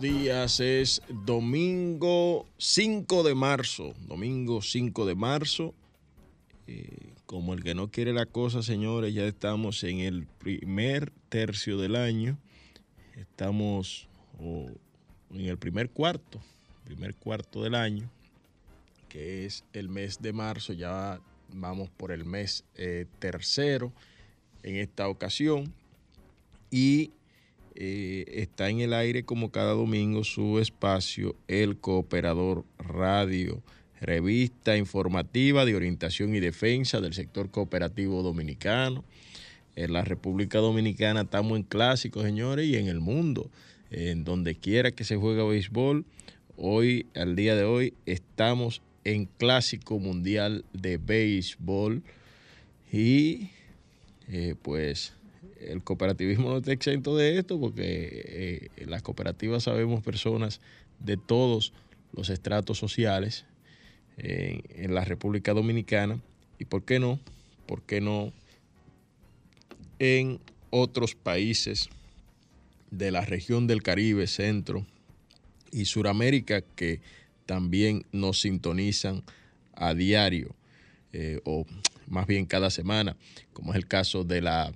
días. Es domingo 5 de marzo. Domingo 5 de marzo. Eh, como el que no quiere la cosa, señores, ya estamos en el primer tercio del año. Estamos en el primer cuarto, primer cuarto del año, que es el mes de marzo. Ya vamos por el mes eh, tercero en esta ocasión. Y eh, está en el aire como cada domingo su espacio El Cooperador Radio, revista informativa de orientación y defensa del sector cooperativo dominicano. En la República Dominicana estamos en clásicos, señores, y en el mundo, en donde quiera que se juegue béisbol. Hoy, al día de hoy, estamos en clásico mundial de béisbol y eh, pues el cooperativismo no está exento de esto porque eh, en las cooperativas sabemos personas de todos los estratos sociales en la República Dominicana y por qué no, por qué no en otros países de la región del Caribe, Centro y Suramérica que también nos sintonizan a diario eh, o más bien cada semana, como es el caso de la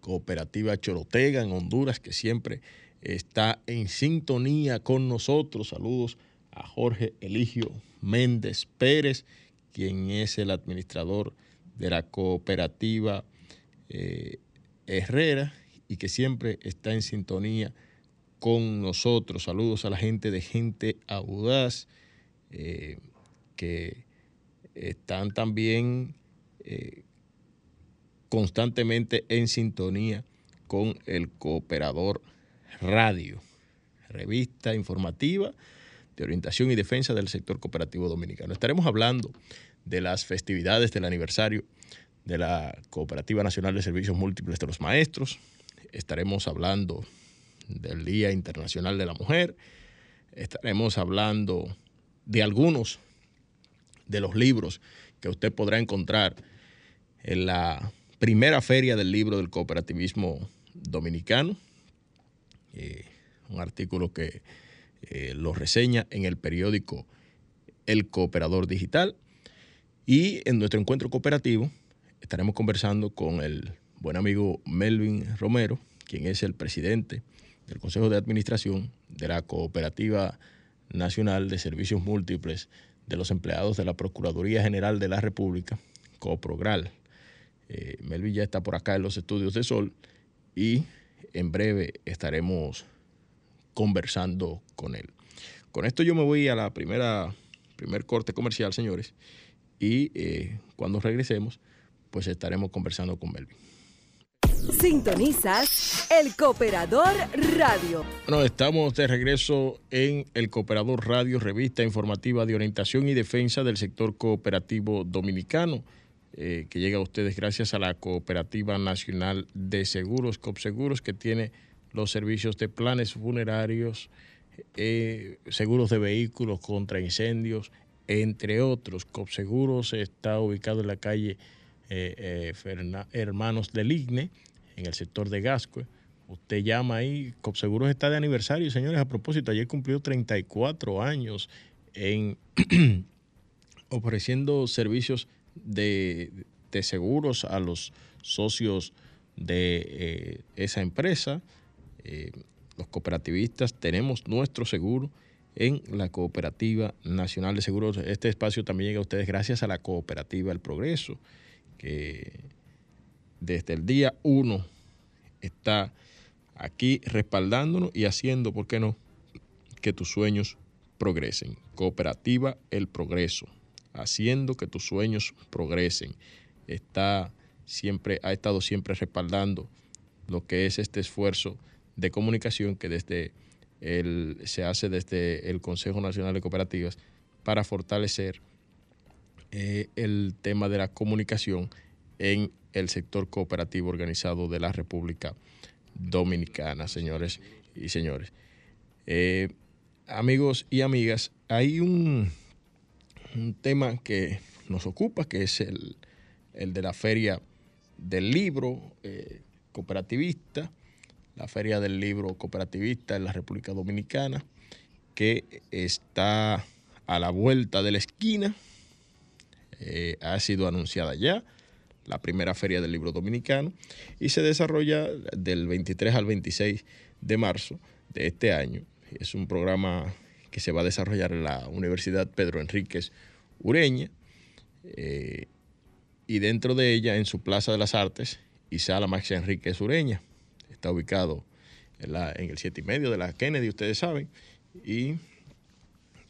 Cooperativa Chorotega en Honduras, que siempre está en sintonía con nosotros. Saludos a Jorge Eligio Méndez Pérez, quien es el administrador de la cooperativa eh, Herrera y que siempre está en sintonía con nosotros. Saludos a la gente de Gente Audaz, eh, que están también eh, constantemente en sintonía con el Cooperador Radio, revista informativa de orientación y defensa del sector cooperativo dominicano. Estaremos hablando de las festividades del aniversario de la Cooperativa Nacional de Servicios Múltiples de los Maestros. Estaremos hablando del Día Internacional de la Mujer. Estaremos hablando de algunos de los libros que usted podrá encontrar en la primera feria del libro del cooperativismo dominicano. Eh, un artículo que eh, lo reseña en el periódico El Cooperador Digital. Y en nuestro encuentro cooperativo estaremos conversando con el buen amigo Melvin Romero, quien es el presidente del Consejo de Administración de la Cooperativa Nacional de Servicios Múltiples de los Empleados de la Procuraduría General de la República, COPROGRAL. Eh, Melvin ya está por acá en los estudios de Sol y en breve estaremos conversando con él. Con esto yo me voy a la primera primer corte comercial, señores, y eh, cuando regresemos, pues estaremos conversando con Melvin. Sintonizas el Cooperador Radio. Bueno, estamos de regreso en el Cooperador Radio, revista informativa de orientación y defensa del sector cooperativo dominicano. Eh, que llega a ustedes gracias a la Cooperativa Nacional de Seguros, COPSEGUROS, que tiene los servicios de planes funerarios, eh, seguros de vehículos contra incendios, entre otros. COPSEGUROS está ubicado en la calle eh, Hermanos del Igne, en el sector de Gascue. Usted llama ahí, COPSEGUROS está de aniversario, señores. A propósito, ayer cumplió 34 años en ofreciendo servicios de, seguros a los socios de eh, esa empresa. Eh, los cooperativistas tenemos nuestro seguro en la Cooperativa Nacional de Seguros. Este espacio también llega a ustedes gracias a la Cooperativa El Progreso, que desde el día uno está aquí respaldándonos y haciendo, ¿por qué no?, que tus sueños progresen. Cooperativa El Progreso haciendo que tus sueños progresen. Está siempre, ha estado siempre respaldando lo que es este esfuerzo de comunicación que desde el, se hace desde el Consejo Nacional de Cooperativas para fortalecer eh, el tema de la comunicación en el sector cooperativo organizado de la República Dominicana, señores y señores. Eh, amigos y amigas, hay un, un tema que nos ocupa, que es el, de la feria del libro eh, cooperativista, la Feria del Libro Cooperativista en la República Dominicana, que está a la vuelta de la esquina. Eh, ha sido anunciada ya la primera Feria del Libro Dominicano y se desarrolla del 23 al 26 de marzo de este año. Es un programa que se va a desarrollar en la Universidad Pedro Enríquez Ureña eh, y dentro de ella, en su Plaza de las Artes y Sala Max Enríquez Ureña. Está ubicado en, el siete y medio de la Kennedy, ustedes saben, y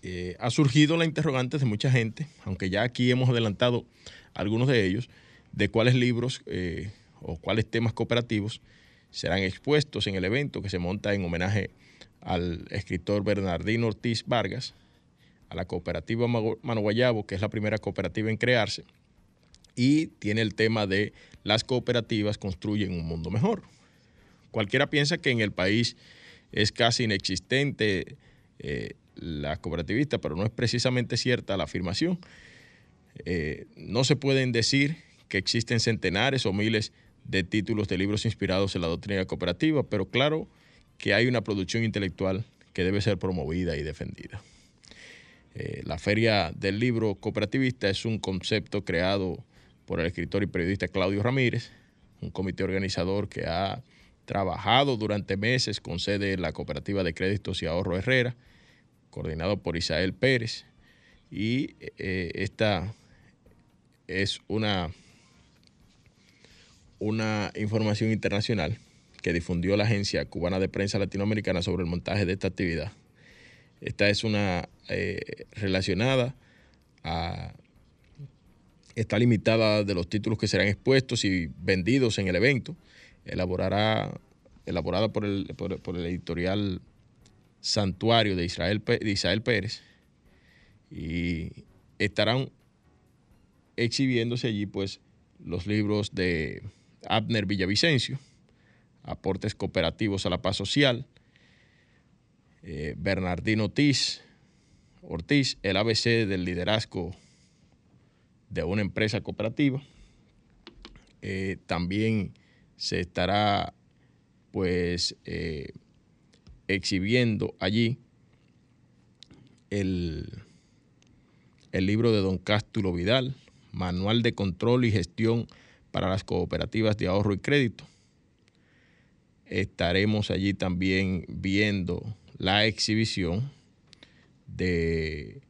eh, ha surgido la interrogante de mucha gente, aunque ya aquí hemos adelantado algunos de ellos, de cuáles libros eh, o cuáles temas cooperativos serán expuestos en el evento que se monta en homenaje al escritor Bernardino Ortiz Vargas, a la cooperativa Mano Guayabo, que es la primera cooperativa en crearse, y tiene el tema de las cooperativas construyen un mundo mejor. Cualquiera piensa que en el país es casi inexistente eh, la cooperativista, pero no es precisamente cierta la afirmación. Eh, no se pueden decir que existen centenares o miles de títulos de libros inspirados en la doctrina cooperativa, pero claro que hay una producción intelectual que debe ser promovida y defendida. Eh, la Feria del Libro Cooperativista es un concepto creado por el escritor y periodista Claudio Ramírez, un comité organizador que ha trabajado durante meses con sede en la Cooperativa de Créditos y Ahorro Herrera, coordinado por Isael Pérez. Y eh, esta es una, una información internacional que difundió la Agencia Cubana de Prensa Latinoamericana sobre el montaje de esta actividad. Esta es una eh, relacionada a... Está limitada de los títulos que serán expuestos y vendidos en el evento. Elaborará, elaborada por el, por el editorial santuario de Israel, de Israel Pérez y estarán exhibiéndose allí pues los libros de Abner Villavicencio, Aportes Cooperativos a la Paz Social, eh, Bernardino Ortiz, Ortiz, el ABC del liderazgo de una empresa cooperativa. Eh, también se estará pues eh, exhibiendo allí el, el libro de don Cástulo Vidal, Manual de Control y Gestión para las Cooperativas de Ahorro y Crédito. Estaremos allí también viendo la exhibición de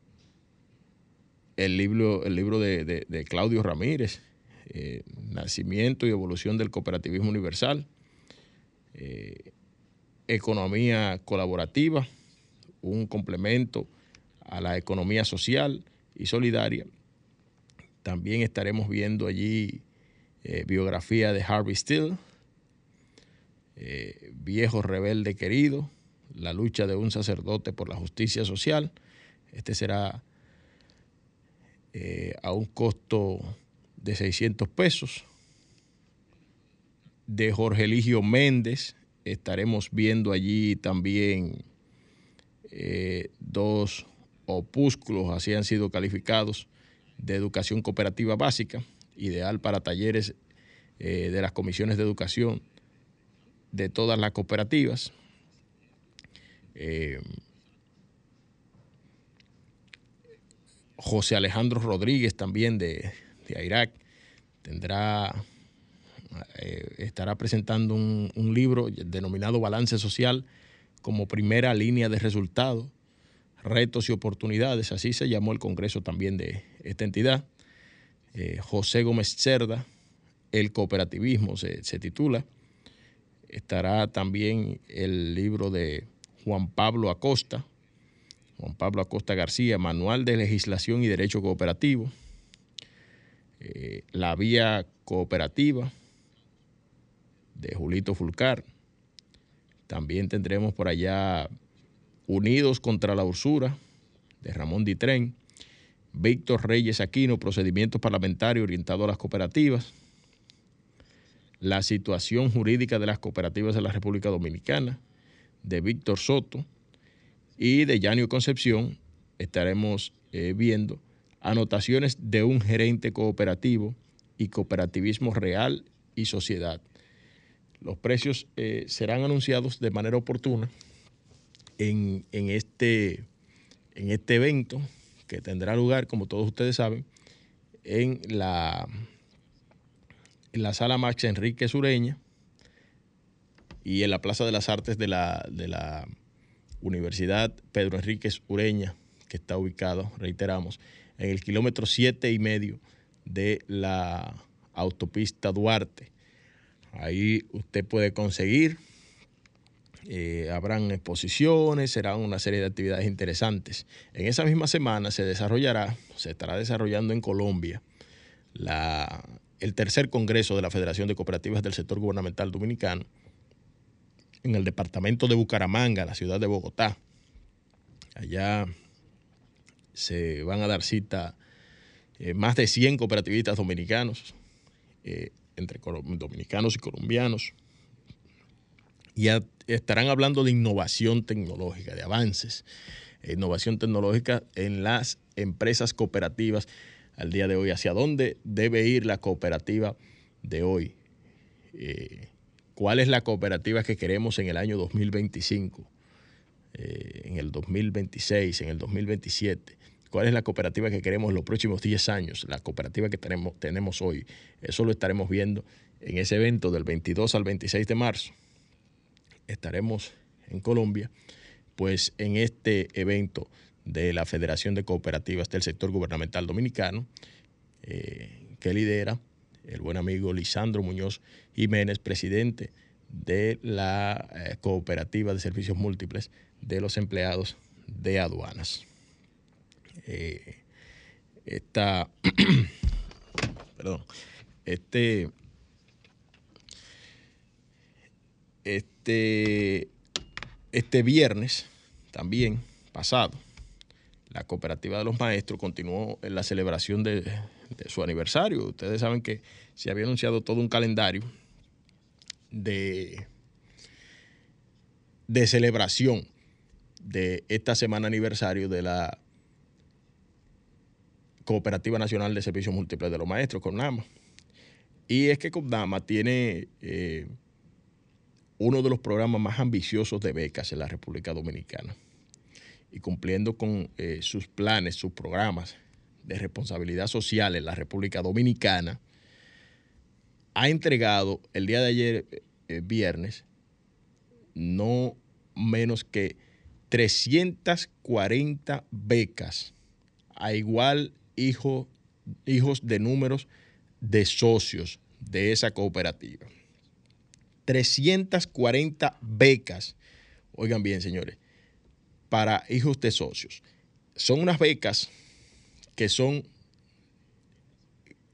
el libro, el libro de, Claudio Ramírez, eh, Nacimiento y Evolución del Cooperativismo Universal. Eh, economía colaborativa, un complemento a la economía social y solidaria. También estaremos viendo allí eh, biografía de Harvey Steele, eh, Viejo Rebelde Querido, la lucha de un sacerdote por la justicia social. Este será eh, a un costo de 600 pesos. De Jorge Eligio Méndez, estaremos viendo allí también eh, dos opúsculos, así han sido calificados, de educación cooperativa básica, ideal para talleres de las comisiones de educación de todas las cooperativas. Eh, José Alejandro Rodríguez también de, de Irak tendrá eh, estará presentando un, libro denominado Balance Social como primera línea de resultados, retos y oportunidades, así se llamó el Congreso también de esta entidad. Eh, José Gómez Cerda, El cooperativismo se, se titula. Estará también el libro de Juan Pablo Acosta, Juan Pablo Acosta García, Manual de Legislación y Derecho Cooperativo, eh, La Vía Cooperativa, de Julito Fulcar. También tendremos por allá Unidos contra la Usura de Ramón Ditren. Víctor Reyes Aquino, procedimientos parlamentarios orientados a las cooperativas. La situación jurídica de las cooperativas de la República Dominicana de Víctor Soto. Y de Yanio Concepción estaremos eh, viendo anotaciones de un gerente cooperativo y cooperativismo real y sociedad Los precios serán anunciados de manera oportuna en, este, en este evento que tendrá lugar, como todos ustedes saben, en la, en la sala Max Enrique Sureña y en la Plaza de las Artes de la, de la Universidad Pedro Enríquez Ureña, que está ubicado, reiteramos, en el kilómetro siete y medio de la autopista Duarte. Ahí usted puede conseguir, eh, habrán exposiciones, serán una serie de actividades interesantes. En esa misma semana se desarrollará, se estará desarrollando en Colombia la, el tercer Congreso de la Federación de Cooperativas del Sector Gubernamental Dominicano, en el departamento de Bucaramanga, la ciudad de Bogotá. Allá se van a dar cita eh, más de 100 cooperativistas dominicanos, eh, entre dominicanos y colombianos, y estarán hablando de innovación tecnológica, de avances, innovación tecnológica en las empresas cooperativas al día de hoy, hacia dónde debe ir la cooperativa de hoy. Eh, cuál es la cooperativa que queremos en el año 2025, eh, en el 2026, en el 2027. ¿Cuál es la cooperativa que queremos en los próximos 10 años? La cooperativa que tenemos, tenemos hoy. Eso lo estaremos viendo en ese evento del 22 al 26 de marzo. Estaremos en Colombia, pues en este evento de la Federación de Cooperativas del Sector Gubernamental Dominicano, eh, que lidera el buen amigo Lisandro Muñoz Jiménez, presidente de la eh, Cooperativa de Servicios Múltiples de los Empleados de Aduanas. Eh, esta, perdón, este, este, este viernes también pasado, la cooperativa de los maestros continuó en la celebración de, su aniversario. Ustedes saben que se había anunciado todo un calendario de, de celebración de esta semana aniversario de la Cooperativa Nacional de Servicios Múltiples de los Maestros, CONAMA. Y es que CONAMA tiene eh, uno de los programas más ambiciosos de becas en la República Dominicana. Y cumpliendo con eh, sus planes, sus programas de responsabilidad social en la República Dominicana, ha entregado el día de ayer, eh, viernes, no menos que 340 becas a igual hijo, hijos de números de socios de esa cooperativa. 340 becas, oigan bien señores, para hijos de socios. Son unas becas que son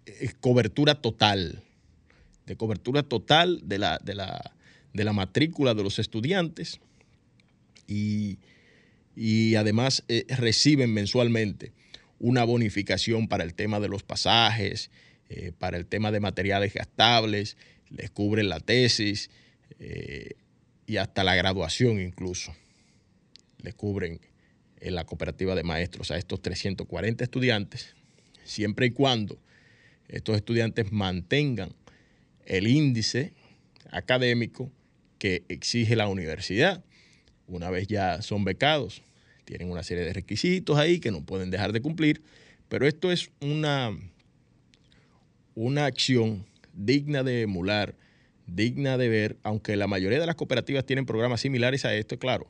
eh, cobertura total, de cobertura total de la, de la, matrícula de los estudiantes y, además eh, reciben mensualmente una bonificación para el tema de los pasajes, eh, para el tema de materiales gastables, les cubren la tesis y hasta la graduación incluso. Les cubren en la cooperativa de maestros a estos 340 estudiantes, siempre y cuando estos estudiantes mantengan el índice académico que exige la universidad. Una vez ya son becados, tienen una serie de requisitos ahí que no pueden dejar de cumplir, pero esto es una, una acción digna de emular, digna de ver, aunque la mayoría de las cooperativas tienen programas similares a esto, claro,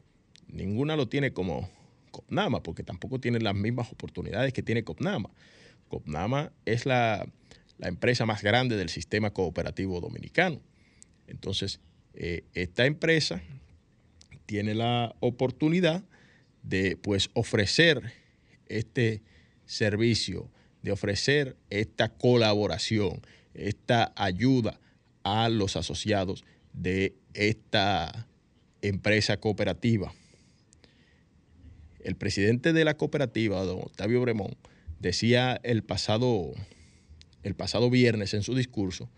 ninguna lo tiene como, Copnama, porque tampoco tiene las mismas oportunidades que tiene Copnama. Copnama es la, empresa más grande del sistema cooperativo dominicano. Entonces, eh, esta empresa tiene la oportunidad de pues, ofrecer este servicio, de ofrecer esta colaboración, esta ayuda a los asociados de esta empresa cooperativa el presidente de la cooperativa, don Octavio Bremón, decía el pasado, el pasado viernes en su discurso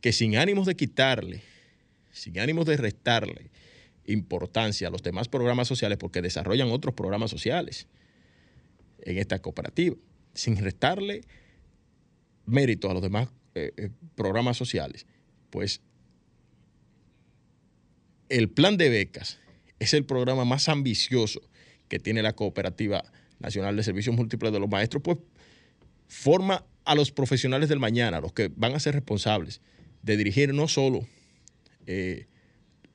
que sin ánimos de quitarle, sin ánimos de restarle importancia a los demás programas sociales, porque desarrollan otros programas sociales en esta cooperativa, sin restarle mérito a los demás eh, eh, programas sociales, pues el plan de becas es el programa más ambicioso que tiene la Cooperativa Nacional de Servicios Múltiples de los Maestros, pues forma a los profesionales del mañana, los que van a ser responsables de dirigir no solo eh,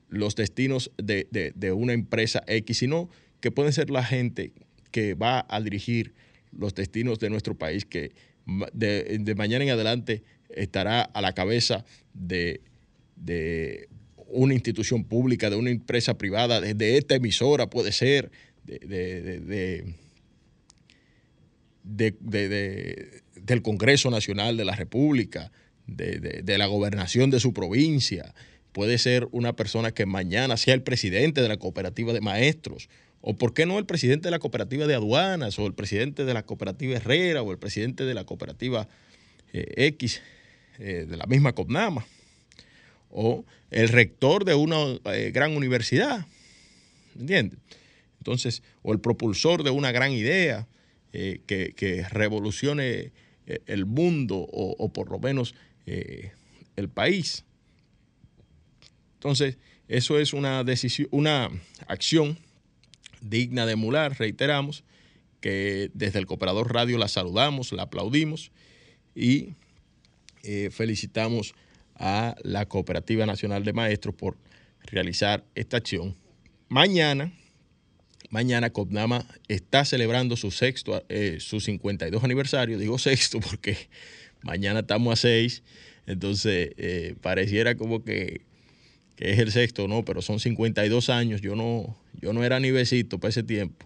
los destinos de, una empresa X, sino que pueden ser la gente que va a dirigir los destinos de nuestro país, que de, mañana en adelante estará a la cabeza de, una institución pública, de una empresa privada, de, esta emisora puede ser, de, del Congreso Nacional de la República, de, la gobernación de su provincia. Puede ser una persona que mañana sea el presidente de la cooperativa de maestros, o por qué no el presidente de la cooperativa de aduanas, o el presidente de la cooperativa Herrera, o el presidente de la cooperativa eh, X, eh, de la misma COPNAMA, o el rector de una eh, gran universidad, ¿entiendes? Entonces, o el propulsor de una gran idea que, revolucione el mundo, o por lo menos eh, el país. Entonces, eso es una decisión, una acción digna de emular, reiteramos, que desde el Cooperador Radio la saludamos, la aplaudimos y eh, felicitamos a la Cooperativa Nacional de Maestros por realizar esta acción. Mañana, mañana COPNAMA está celebrando su sexto, eh, su 52 aniversario, digo sexto porque mañana estamos a seis, entonces eh, pareciera como que, es el sexto, no, pero son 52 años, yo no, yo no era ni besito para ese tiempo,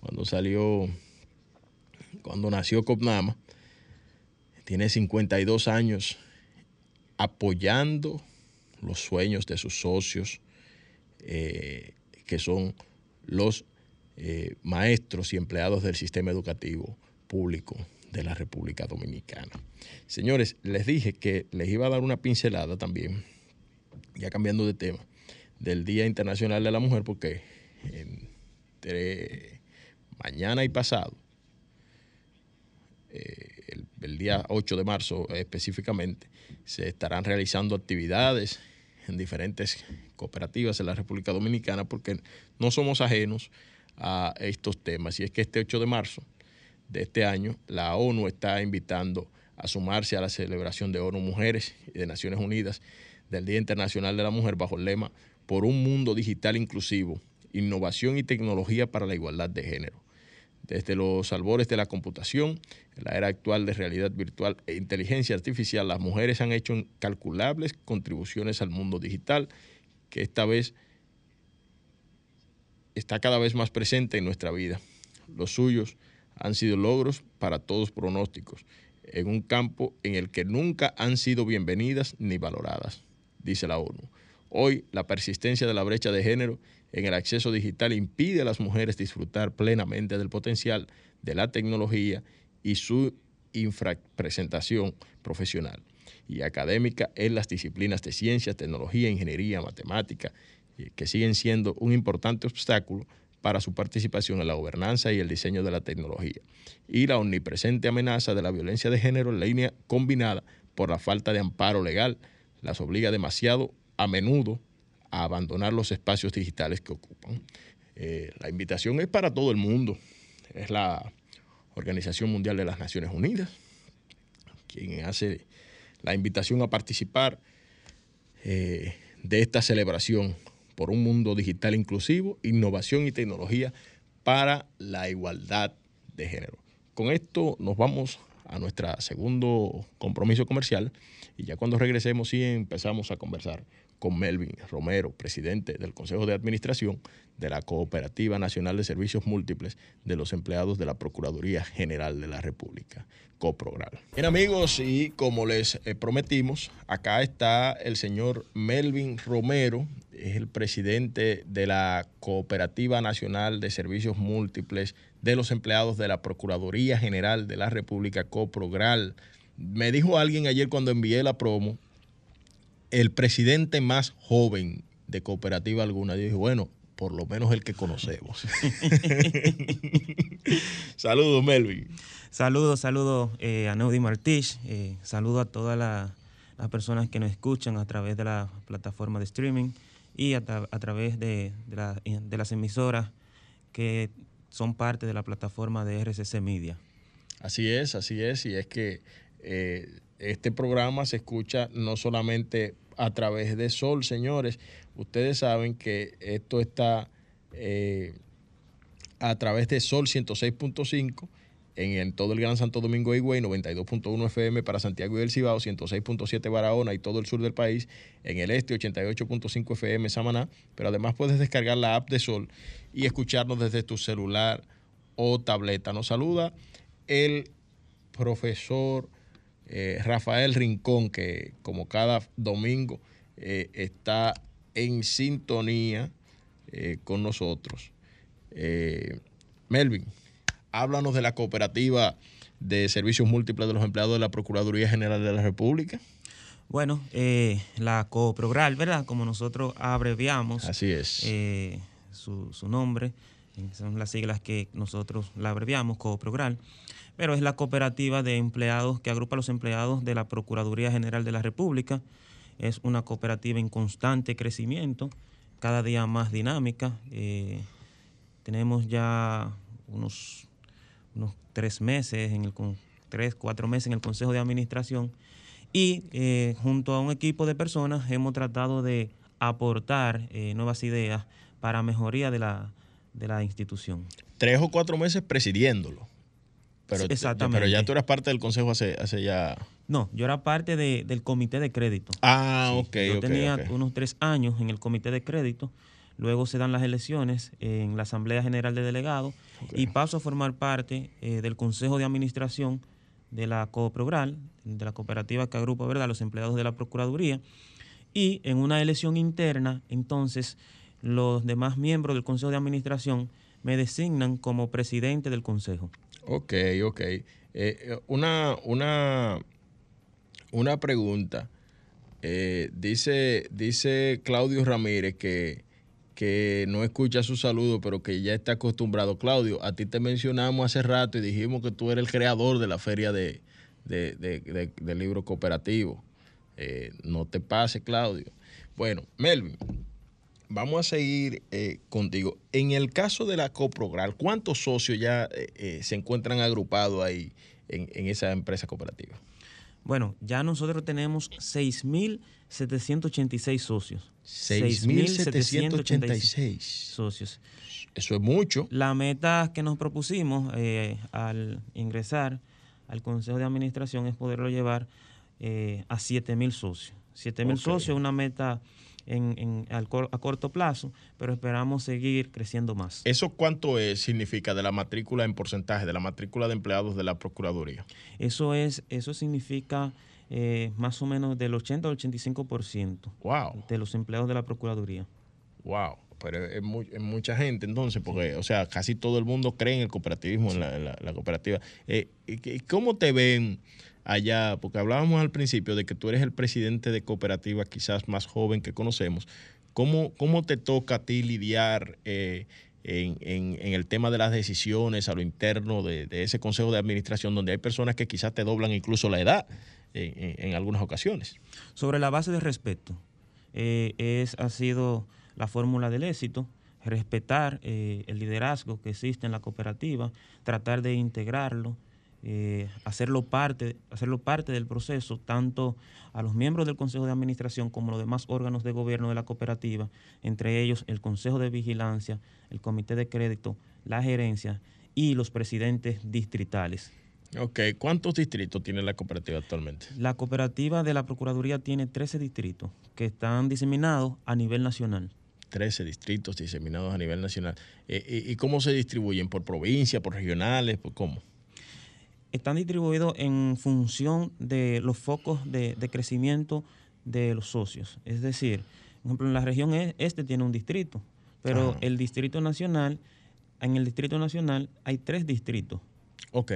cuando salió, cuando nació Copnama, tiene 52 años apoyando los sueños de sus socios, eh, que son los eh, maestros y empleados del sistema educativo público de la República Dominicana. Señores, les dije que les iba a dar una pincelada también, ya cambiando de tema, del Día Internacional de la Mujer, porque entre mañana y pasado, eh, el, día 8 de marzo específicamente, se estarán realizando actividades en diferentes cooperativas en la República Dominicana, porque no somos ajenos a estos temas. Y es que este 8 de marzo de este año, la ONU está invitando a sumarse a la celebración de ONU Mujeres y de Naciones Unidas del Día Internacional de la Mujer bajo el lema Por un mundo digital inclusivo, innovación y tecnología para la igualdad de género. Desde los albores de la computación, en la era actual de realidad virtual e inteligencia artificial, las mujeres han hecho incalculables contribuciones al mundo digital que esta vez está cada vez más presente en nuestra vida. Los suyos han sido logros para todos pronósticos, en un campo en el que nunca han sido bienvenidas ni valoradas, dice la ONU. Hoy, la persistencia de la brecha de género en el acceso digital impide a las mujeres disfrutar plenamente del potencial de la tecnología y su infrapresentación profesional y académica en las disciplinas de ciencia, tecnología, ingeniería, matemática, que siguen siendo un importante obstáculo para su participación en la gobernanza y el diseño de la tecnología, y la omnipresente amenaza de la violencia de género en línea combinada por la falta de amparo legal las obliga demasiado a menudo a abandonar los espacios digitales que ocupan. Eh, la invitación es para todo el mundo, es la Organización Mundial de las Naciones Unidas quien hace la invitación a participar eh, de esta celebración por un mundo digital inclusivo, innovación y tecnología para la igualdad de género. Con esto nos vamos a nuestro segundo compromiso comercial y ya cuando regresemos sí empezamos a conversar con Melvin Romero, presidente del Consejo de Administración de la Cooperativa Nacional de Servicios Múltiples de los Empleados de la Procuraduría General de la República, COPROGRAL. Bien amigos, y como les eh, prometimos, acá está el señor Melvin Romero, es el presidente de la Cooperativa Nacional de Servicios Múltiples de los Empleados de la Procuraduría General de la República, COPROGRAL. Me dijo alguien ayer cuando envié la promo, el presidente más joven de cooperativa alguna. Yo dije, bueno, por lo menos el que conocemos. saludos, Melvin. Saludos, saludos eh, a Neudi Martich. Eh, saludos a todas las personas que nos escuchan a través de la plataforma de streaming. y a, través de, las emisoras que son parte de la plataforma de RCC Media. Así es, así es, y es que eh, este programa se escucha no solamente a través de Sol, señores, ustedes saben que esto está eh, a través de Sol 106.5 en, todo el Gran Santo Domingo Higüey, 92.1 FM para Santiago y el Cibao, 106.7 Barahona y todo el sur del país, en el este 88.5 FM Samaná, pero además puedes descargar la app de Sol y escucharnos desde tu celular o tableta. Nos saluda el profesor eh, Rafael Rincón, que como cada domingo eh, está en sintonía eh, con nosotros. Melvin háblanos de la cooperativa de servicios múltiples de los empleados de la Procuraduría General de la República. Bueno, la COPROGRAL, ¿verdad? Como nosotros abreviamos. Así es. Eh, su, nombre, son las siglas que nosotros la abreviamos, COPROGRAL, pero es la cooperativa de empleados que agrupa a los empleados de la Procuraduría General de la República. Es una cooperativa en constante crecimiento, cada día más dinámica. Eh, tenemos ya unos tres meses, en el, tres, cuatro meses en el Consejo de Administración y eh, junto a un equipo de personas hemos tratado de aportar eh, nuevas ideas para mejoría de la, de la institución. Tres o cuatro meses presidiéndolo. Pero, Exactamente. pero ya tú eras parte del consejo hace, hace ya... No, yo era parte del comité de crédito. Ah, ok. Yo tenía unos tres años en el comité de crédito Luego se dan las elecciones en la Asamblea General de Delegados y paso a formar parte eh, del Consejo de Administración de la COPROGRAL, de la cooperativa que agrupa ¿verdad? los empleados de la Procuraduría. Y en una elección interna, entonces, los demás miembros del Consejo de Administración me designan como presidente del Consejo. Ok, ok. Eh, una, una, una pregunta. Eh, dice, dice Claudio Ramírez que que no escucha su saludo, pero que ya está acostumbrado. Claudio, a ti te mencionamos hace rato y dijimos que tú eres el creador de la feria de, de, libro cooperativo. Eh, no te pase, Claudio. Bueno, Melvin, vamos a seguir eh, contigo. En el caso de la Coprogral, ¿cuántos socios ya eh, se encuentran agrupados ahí en, en esa empresa cooperativa? Bueno, ya nosotros tenemos 6.786 socios. 6.786 socios. Eso es mucho. La meta que nos propusimos eh, al ingresar al Consejo de Administración es poderlo llevar eh, a 7.000 socios. 7.000 socios es una meta en, a corto plazo, pero esperamos seguir creciendo más. ¿Eso cuánto es, significa de la matrícula en porcentaje, de la matrícula de empleados de la Procuraduría? Eso, es, eso significa eh, más o menos del 80 al 85% wow. de los empleados de la Procuraduría. Wow, pero es, mucha gente entonces, porque, o sea, casi todo el mundo cree en el cooperativismo, en, la, cooperativa. Eh, ¿Cómo te ven allá? Porque hablábamos al principio de que tú eres el presidente de cooperativa quizás más joven que conocemos. ¿Cómo, cómo te toca a ti lidiar eh, en, el tema de las decisiones a lo interno de, ese consejo de administración donde hay personas que quizás te doblan incluso la edad en, algunas ocasiones? Sobre la base de respeto, eh, es, ha sido la fórmula del éxito respetar eh, el liderazgo que existe en la cooperativa, tratar de integrarlo, eh, hacerlo, parte, hacerlo parte del proceso, tanto a los miembros del Consejo de Administración como a los demás órganos de gobierno de la cooperativa, entre ellos el Consejo de Vigilancia, el Comité de Crédito, la gerencia y los presidentes distritales. Ok, ¿cuántos distritos tiene la cooperativa actualmente? La cooperativa de la Procuraduría tiene 13 distritos que están diseminados a nivel nacional. 13 distritos diseminados a nivel nacional. Eh, ¿Y cómo se distribuyen? ¿Por provincia, por regionales? ¿Por cómo? Están distribuidos en función de los focos de, crecimiento de los socios. Es decir, por ejemplo, en la región e, este tiene un distrito, pero el distrito nacional, en el distrito nacional hay tres distritos. Ok.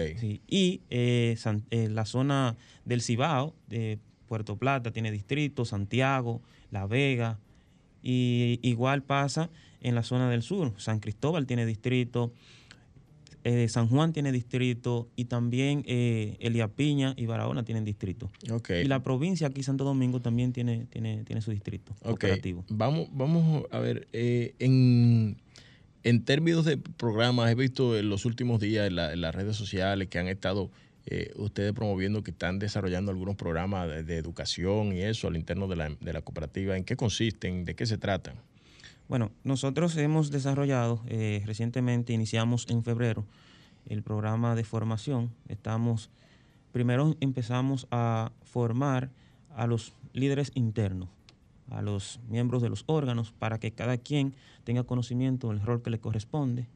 y eh, eh, la zona del Cibao, de Puerto Plata, tiene distrito, Santiago, La Vega, y igual pasa en la zona del sur. San Cristóbal tiene distrito, eh, San Juan tiene distrito y también eh, Elia Piña y Barahona tienen distrito. Okay. Y la provincia aquí, Santo Domingo, también tiene, tiene, tiene su distrito operativo. Vamos, vamos a ver, eh, en, en términos de programas, he visto en los últimos días en, las redes sociales que han estado eh, ustedes promoviendo que están desarrollando algunos programas de, educación y eso al interno de la, de la, cooperativa. ¿En qué consisten? ¿De qué se tratan? Bueno, nosotros hemos desarrollado eh, recientemente, iniciamos en febrero el programa de formación. Estamos, primero empezamos a formar a los líderes internos, a los miembros de los órganos, para que cada quien tenga conocimiento del rol que le corresponde.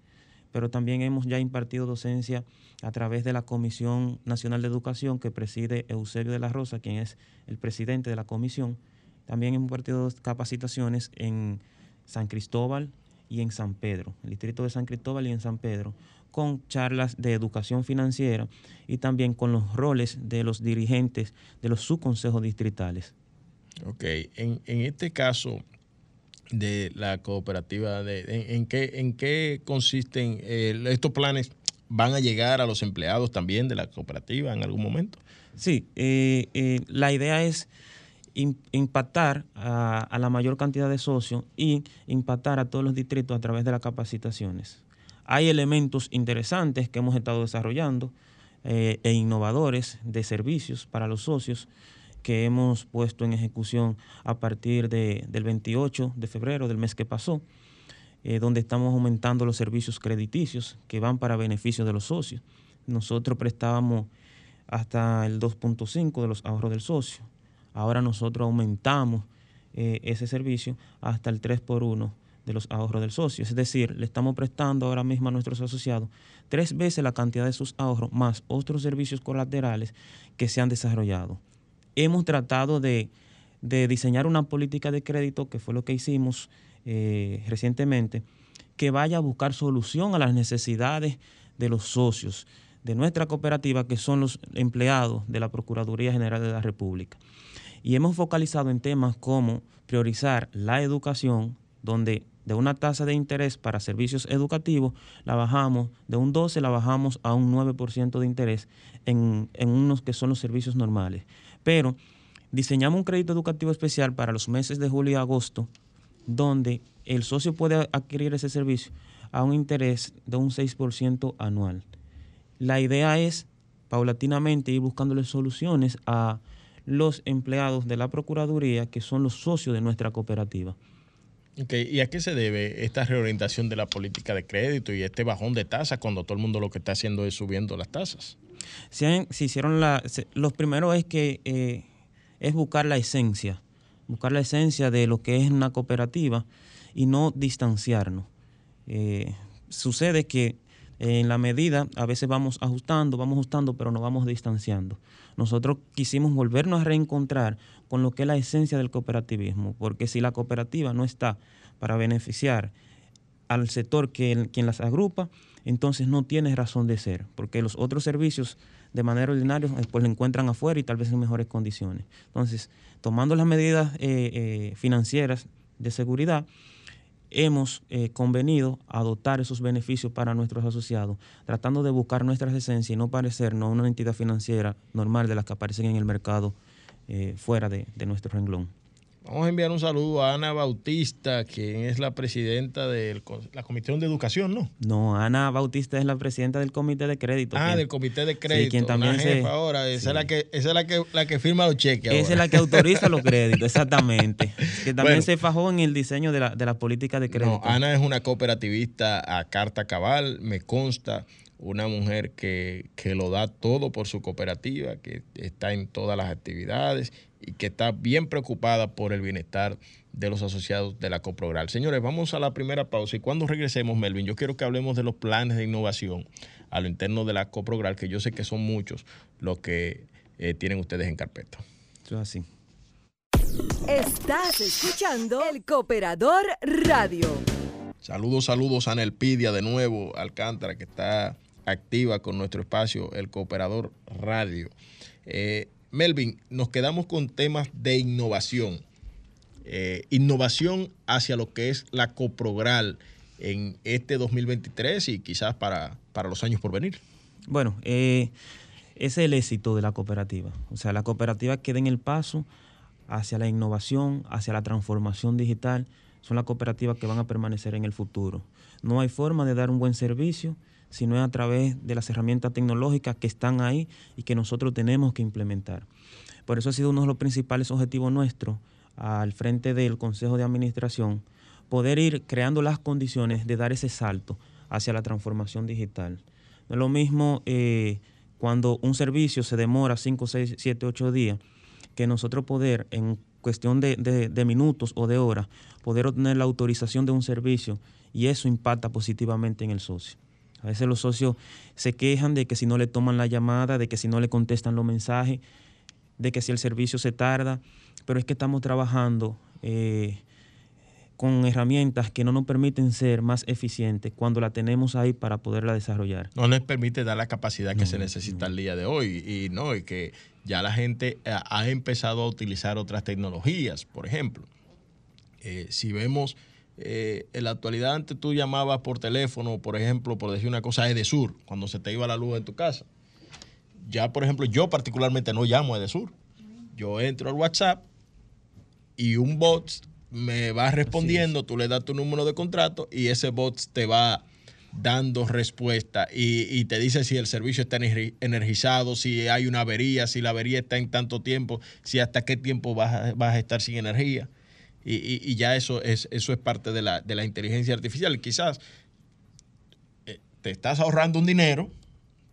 Pero también hemos ya impartido docencia a través de la Comisión Nacional de Educación que preside Eusebio de la Rosa, quien es el presidente de la comisión. También hemos impartido capacitaciones en San Cristóbal y en San Pedro, el distrito de San Cristóbal y en San Pedro, con charlas de educación financiera y también con los roles de los dirigentes de los subconsejos distritales. Ok, en, este caso de la cooperativa, de, en, qué, ¿en qué consisten eh, estos planes? ¿Van a llegar a los empleados también de la cooperativa en algún momento? Sí, eh, eh, la idea es impactar a, la mayor cantidad de socios y impactar a todos los distritos a través de las capacitaciones. Hay elementos interesantes que hemos estado desarrollando eh, e innovadores de servicios para los socios que hemos puesto en ejecución a partir de, del 28 de febrero del mes que pasó, eh, donde estamos aumentando los servicios crediticios que van para beneficio de los socios. Nosotros prestábamos hasta el 2.5 de los ahorros del socio Ahora nosotros aumentamos eh, ese servicio hasta el 3 por 1 de los ahorros del socio. Es decir, le estamos prestando ahora mismo a nuestros asociados tres veces la cantidad de sus ahorros más otros servicios colaterales que se han desarrollado. Hemos tratado de, diseñar una política de crédito, que fue lo que hicimos eh, recientemente, que vaya a buscar solución a las necesidades de los socios de nuestra cooperativa, que son los empleados de la Procuraduría General de la República. Y hemos focalizado en temas como priorizar la educación, donde de una tasa de interés para servicios educativos la bajamos, de un 12 la bajamos a un 9% de interés en, en unos que son los servicios normales. Pero diseñamos un crédito educativo especial para los meses de julio y agosto, donde el socio puede adquirir ese servicio a un interés de un 6% anual. La idea es paulatinamente ir buscándole soluciones a los empleados de la Procuraduría, que son los socios de nuestra cooperativa. ¿Y a qué se debe esta reorientación de la política de crédito y este bajón de tasas cuando todo el mundo lo que está haciendo es subiendo las tasas? Se, hicieron la, los primeros es que eh, es buscar la esencia, buscar la esencia de lo que es una cooperativa y no distanciarnos. Eh, sucede que en la medida, a veces vamos ajustando, vamos ajustando, pero nos vamos distanciando. Nosotros quisimos volvernos a reencontrar con lo que es la esencia del cooperativismo, porque si la cooperativa no está para beneficiar al sector que quien las agrupa, entonces no tiene razón de ser, porque los otros servicios de manera ordinaria eh, pues lo encuentran afuera y tal vez en mejores condiciones. Entonces, tomando las medidas eh, eh, financieras de seguridad, hemos eh, convenido adoptar esos beneficios para nuestros asociados, tratando de buscar nuestras esencias y no parecernos una entidad financiera normal de las que aparecen en el mercado eh, fuera de nuestro renglón. Vamos a enviar un saludo a Ana Bautista, quien es la presidenta de la Comisión de Educación, ¿no? No, Ana Bautista es la presidenta del Comité de Crédito. Ah, del Comité de Crédito. Sí, quien también jefa ahora, esa es la que esa es la que la que firma los cheques Esa es la que autoriza los créditos, exactamente. Que también se fajó en el diseño de la, de la política de crédito. No, Ana es una cooperativista a carta cabal, me consta una mujer que, que, lo da todo por su cooperativa, que está en todas las actividades y que está bien preocupada por el bienestar de los asociados de la Coprogral. Señores, vamos a la primera pausa y cuando regresemos, Melvin, yo quiero que hablemos de los planes de innovación a lo interno de la Coprogral, que yo sé que son muchos los que eh, tienen ustedes en carpeta. Eso es así. Estás escuchando el Cooperador Radio. Saludos, saludos a Nelpidia de nuevo, Alcántara, que está activa con nuestro espacio, el Cooperador Radio. Eh, Melvin, nos quedamos con temas de innovación. Eh, innovación hacia lo que es la coprogral en este 2023 y quizás para, para los años por venir? Bueno, eh, es el éxito de la cooperativa. O sea, la cooperativa que den el paso hacia la innovación, hacia la transformación digital, son las cooperativas que van a permanecer en el futuro. No hay forma de dar un buen servicio si no es a través de las herramientas tecnológicas que están ahí y que nosotros tenemos que implementar. Por eso ha sido uno de los principales objetivos nuestros al frente del Consejo de Administración, poder ir creando las condiciones de dar ese salto hacia la transformación digital. No es lo mismo eh, cuando un servicio se demora 5, 6, 7, 8 días, que nosotros poder en cuestión de, de, minutos o de horas, poder obtener la autorización de un servicio y eso impacta positivamente en el socio. A veces los socios se quejan de que si no le toman la llamada, de que si no le contestan los mensajes, de que si el servicio se tarda, pero es que estamos trabajando eh, con herramientas que no nos permiten ser más eficientes cuando la tenemos ahí para poderla desarrollar. No les permite dar la capacidad que se necesita el día de hoy y no, y que ya la gente eh, ha empezado a utilizar otras tecnologías, por ejemplo. Eh, si vemos eh, en la actualidad antes tú llamabas por teléfono, por ejemplo, por decir una cosa, Edesur, cuando se te iba la luz en tu casa. Ya, por ejemplo, yo particularmente no llamo a Edesur. Yo entro al WhatsApp y un bot me va respondiendo, tú le das tu número de contrato y ese bot te va dando respuesta y, te dice si el servicio está energizado, si hay una avería, si la avería está en tanto tiempo, si hasta qué tiempo vas a, estar sin energía. Y, ya eso es, eso es parte de la, de la inteligencia artificial. Quizás eh, te estás ahorrando un dinero,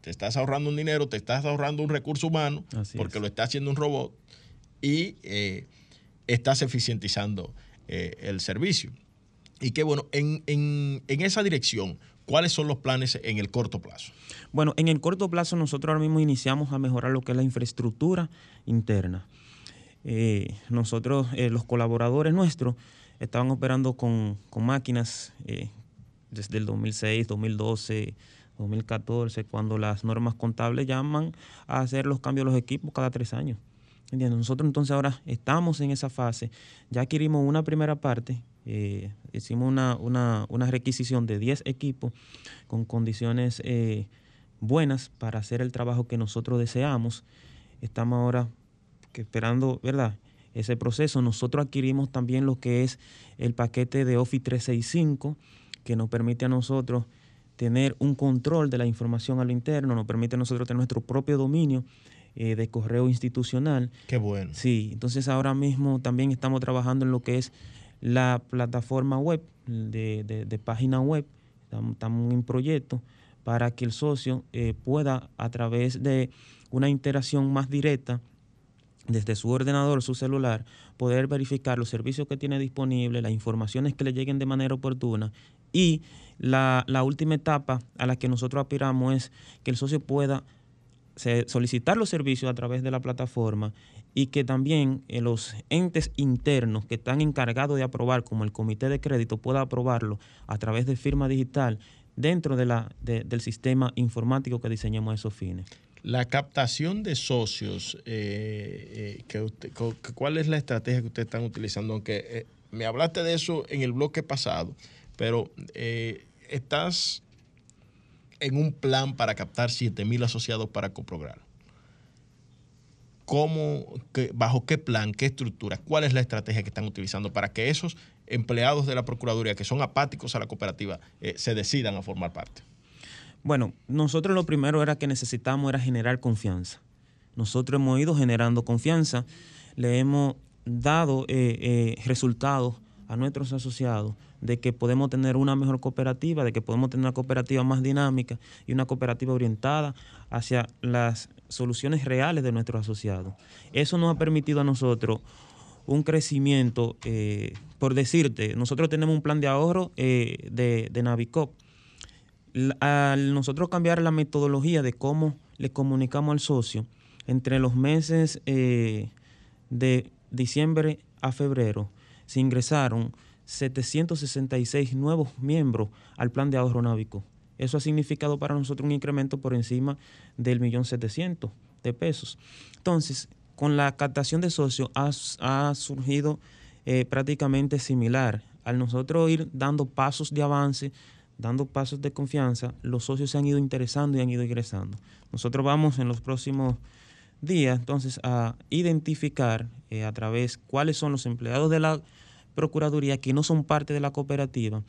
te estás ahorrando un dinero, te estás ahorrando un recurso humano, porque lo está haciendo un robot, y eh, estás eficientizando eh, el servicio. Y que bueno, en, esa dirección, ¿cuáles son los planes en el corto plazo? Bueno, en el corto plazo nosotros ahora mismo iniciamos a mejorar lo que es la infraestructura interna. Eh, nosotros, eh, los colaboradores nuestros, estaban operando con, máquinas desde el 2006, 2012, 2014, cuando las normas contables llaman a hacer los cambios de los equipos cada tres años. Nosotros entonces ahora estamos en esa fase. Ya adquirimos una primera parte, eh, hicimos una, requisición de 10 equipos con condiciones eh, buenas para hacer el trabajo que nosotros deseamos. Estamos ahora esperando, ¿verdad? Ese proceso. Nosotros adquirimos también lo que es el paquete de Office 365, que nos permite a nosotros tener un control de la información a lo interno, nos permite a nosotros tener nuestro propio dominio eh, de correo institucional. Qué bueno. Sí, entonces ahora mismo también estamos trabajando en lo que es la plataforma web, de, página web, estamos, en proyecto para que el socio eh, pueda a través de una interacción más directa desde su ordenador, su celular, poder verificar los servicios que tiene disponibles, las informaciones que le lleguen de manera oportuna. Y la, la última etapa a la que nosotros aspiramos es que el socio pueda solicitar los servicios a través de la plataforma y que también eh, los entes internos que están encargados de aprobar, como el comité de crédito, pueda aprobarlo a través de firma digital dentro de la, del sistema informático que diseñamos a esos fines. La captación de socios, eh, eh, ¿cuál es la estrategia que ustedes están utilizando? Aunque me hablaste de eso en el bloque pasado, pero estás en un plan para captar 7 mil asociados para Coprogral. ¿Cómo, ¿Bajo qué plan, qué estructura, cuál es la estrategia que están utilizando para que esos empleados de la Procuraduría que son apáticos a la cooperativa eh, se decidan a formar parte? Bueno, nosotros lo primero era que necesitamos era generar confianza. Nosotros hemos ido generando confianza, le hemos dado eh, eh, resultados a nuestros asociados de que podemos tener una mejor cooperativa, de que podemos tener una cooperativa más dinámica y una cooperativa orientada hacia las soluciones reales de nuestros asociados. Eso nos ha permitido a nosotros un crecimiento, eh, por decirte, nosotros tenemos un plan de ahorro eh, de, de Navicop. Al nosotros cambiar la metodología de cómo le comunicamos al socio, entre los meses eh, de diciembre a febrero, se ingresaron 766 nuevos miembros al plan de ahorro návico. Eso ha significado para nosotros un incremento por encima del millón setecientos de pesos. Entonces, con la captación de socios ha, surgido eh, prácticamente similar. Al nosotros ir dando pasos de avance, dando pasos de confianza, los socios se han ido interesando y han ido ingresando. Nosotros vamos en los próximos días entonces a identificar eh, a través cuáles son los empleados de la Procuraduría que no son parte de la cooperativa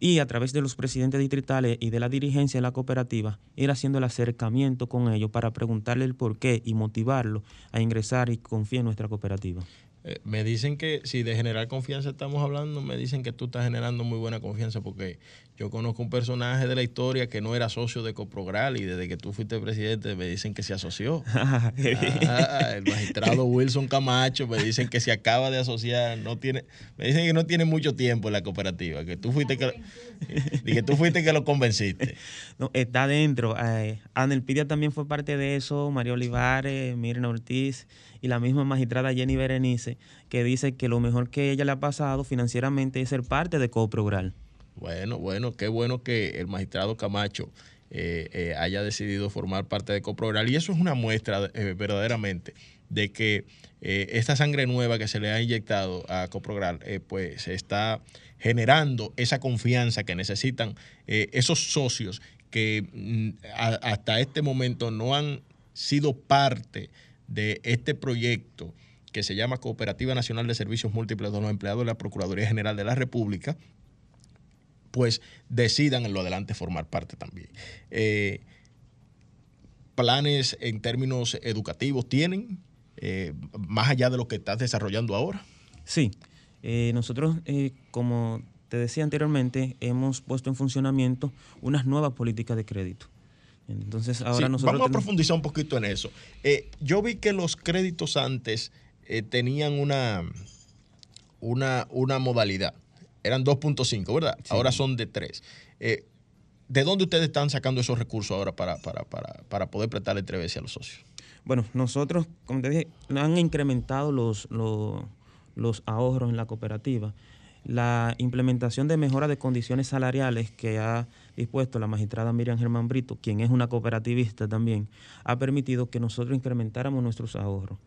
y a través de los presidentes distritales y de la dirigencia de la cooperativa, ir haciendo el acercamiento con ellos para preguntarle el por qué y motivarlo a ingresar y confiar en nuestra cooperativa. Eh, me dicen que si de generar confianza estamos hablando, me dicen que tú estás generando muy buena confianza porque yo conozco un personaje de la historia que no era socio de Coprogral y desde que tú fuiste presidente me dicen que se asoció. Ah, el magistrado Wilson Camacho me dicen que se acaba de asociar, no tiene, me dicen que no tiene mucho tiempo en la cooperativa, que tú fuiste que, que tú fuiste que lo convenciste. No, está dentro. Eh, Anelpidia también fue parte de eso, María Olivares, Mirna Ortiz y la misma magistrada Jenny Berenice, que dice que lo mejor que ella le ha pasado financieramente es ser parte de Coprogral. Bueno, bueno, qué bueno que el magistrado Camacho eh, eh, haya decidido formar parte de Coprogral. Y eso es una muestra eh, verdaderamente de que esta sangre nueva que se le ha inyectado a Coprogral, pues se está generando esa confianza que necesitan esos socios que mm, hasta este momento no han sido parte de este proyecto que se llama Cooperativa Nacional de Servicios Múltiples de los Empleados de la Procuraduría General de la República, pues decidan en lo adelante formar parte también. Eh, ¿Planes en términos educativos tienen, eh, más allá de lo que estás desarrollando ahora? Sí, eh, nosotros, como te decía anteriormente, hemos puesto en funcionamiento unas nuevas políticas de crédito. Entonces, ahora nosotros. Vamos a profundizar un poquito en eso. yo vi que los créditos antes tenían una, una, una modalidad eran 2.5, ¿verdad? Ahora son de 3. Eh, ¿De dónde ustedes están sacando esos recursos ahora para, para, para, para poder prestarle entrevista a los socios? Bueno, nosotros, como te dije, han incrementado los, los, los ahorros en la cooperativa. La implementación de mejora de condiciones salariales que ha dispuesto la magistrada Miriam Germán Brito, quien es una cooperativista también, ha permitido que nosotros incrementáramos nuestros ahorros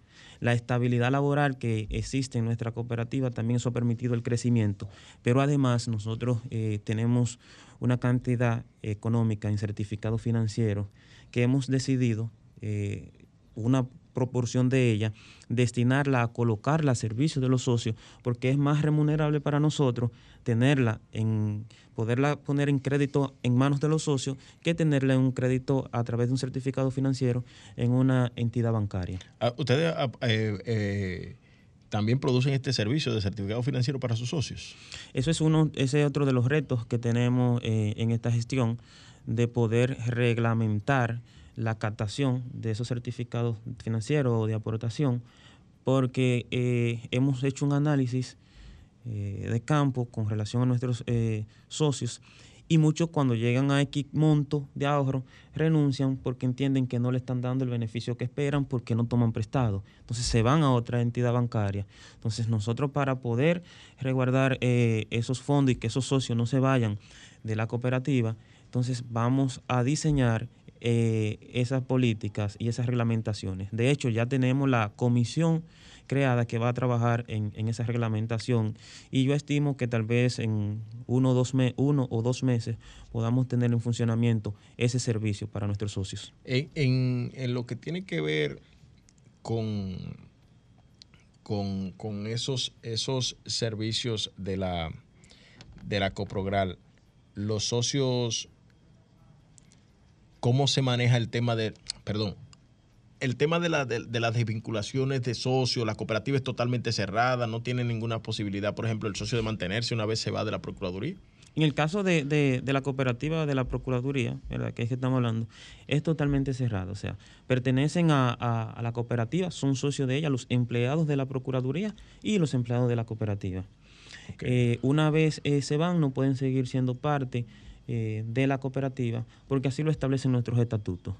la estabilidad laboral que existe en nuestra cooperativa, también eso ha permitido el crecimiento. Pero además nosotros eh, tenemos una cantidad económica en certificado financiero que hemos decidido eh, una proporción de ella, destinarla a colocarla a servicio de los socios, porque es más remunerable para nosotros tenerla en, poderla poner en crédito en manos de los socios que tenerla en un crédito a través de un certificado financiero en una entidad bancaria. Ah, ¿Ustedes ah, eh, eh, también producen este servicio de certificado financiero para sus socios? Eso es uno, ese es otro de los retos que tenemos eh, en esta gestión, de poder reglamentar la captación de esos certificados financieros o de aportación, porque eh, hemos hecho un análisis eh, de campo con relación a nuestros eh, socios y muchos cuando llegan a X monto de ahorro renuncian porque entienden que no le están dando el beneficio que esperan porque no toman prestado. Entonces se van a otra entidad bancaria. Entonces nosotros para poder resguardar esos fondos y que esos socios no se vayan de la cooperativa, entonces vamos a diseñar eh, esas políticas y esas reglamentaciones. De hecho, ya tenemos la comisión creada que va a trabajar en, esa reglamentación y yo estimo que tal vez en uno o, dos uno o dos meses podamos tener en funcionamiento ese servicio para nuestros socios. En, lo que tiene que ver con, con, esos, esos servicios de la, de la Coprogral, los socios cómo se maneja el tema de, perdón, el tema de, la, de, las desvinculaciones de socios, la cooperativa es totalmente cerrada, no tiene ninguna posibilidad, por ejemplo, el socio de mantenerse una vez se va de la Procuraduría. En el caso de, de, la cooperativa de la Procuraduría, ¿verdad? que es que estamos hablando, es totalmente cerrado. O sea, pertenecen a, la cooperativa, son socios de ella los empleados de la Procuraduría y los empleados de la cooperativa. Eh, una vez eh, se van, no pueden seguir siendo parte eh, de la cooperativa, porque así lo establecen nuestros estatutos.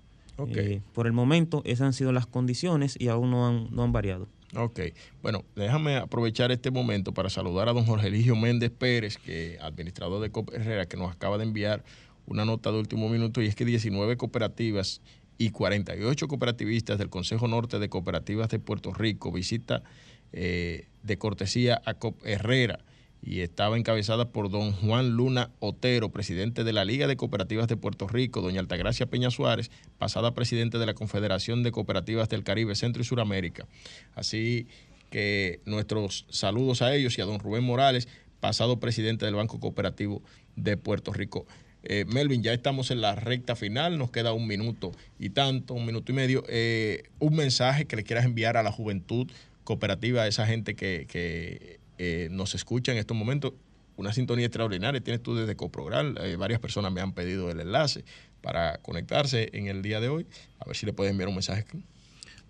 Eh, por el momento, esas han sido las condiciones y aún no han, no han variado. Ok, bueno, déjame aprovechar este momento para saludar a don Jorge Eligio Méndez Pérez, que administrador de Coop Herrera, que nos acaba de enviar una nota de último minuto y es que 19 cooperativas y 48 cooperativistas del Consejo Norte de Cooperativas de Puerto Rico visita eh, de cortesía a Cop Herrera y estaba encabezada por don Juan Luna Otero, presidente de la Liga de Cooperativas de Puerto Rico, doña Altagracia Peña Suárez, pasada presidente de la Confederación de Cooperativas del Caribe, Centro y Suramérica. Así que nuestros saludos a ellos y a don Rubén Morales, pasado presidente del Banco Cooperativo de Puerto Rico. Eh, Melvin, ya estamos en la recta final, nos queda un minuto y tanto, un minuto y medio. Eh, un mensaje que le quieras enviar a la juventud cooperativa, a esa gente que, eh, nos escucha en estos momentos. Una sintonía extraordinaria, tienes tú desde Coprogral, varias personas me han pedido el enlace para conectarse en el día de hoy. A ver si le puedes enviar un mensaje.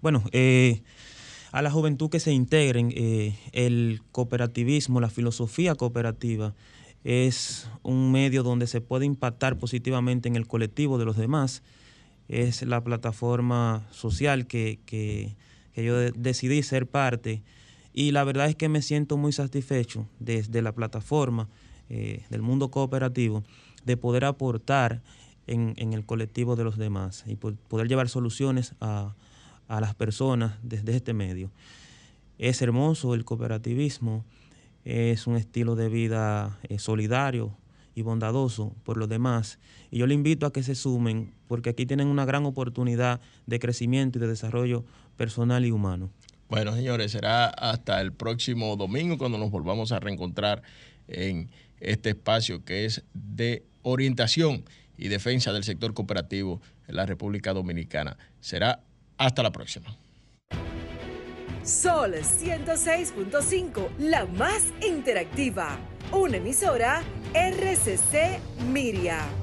Bueno, a la juventud que se integren, el cooperativismo, la filosofía cooperativa, es un medio donde se puede impactar positivamente en el colectivo de los demás. Es la plataforma social que, yo decidí ser parte y la verdad es que me siento muy satisfecho desde la plataforma eh, del mundo cooperativo de poder aportar en, el colectivo de los demás y poder llevar soluciones a, a las personas desde este medio. Es hermoso el cooperativismo es un estilo de vida eh, solidario y bondadoso por los demás. Y yo le invito a que se sumen porque aquí tienen una gran oportunidad de crecimiento y de desarrollo personal y humano. Bueno, señores, será hasta el próximo domingo cuando nos volvamos a reencontrar en este espacio que es de orientación y defensa del sector cooperativo en la República Dominicana. Será hasta la próxima. Sol 106.5, la más interactiva. Una emisora RCC Miria.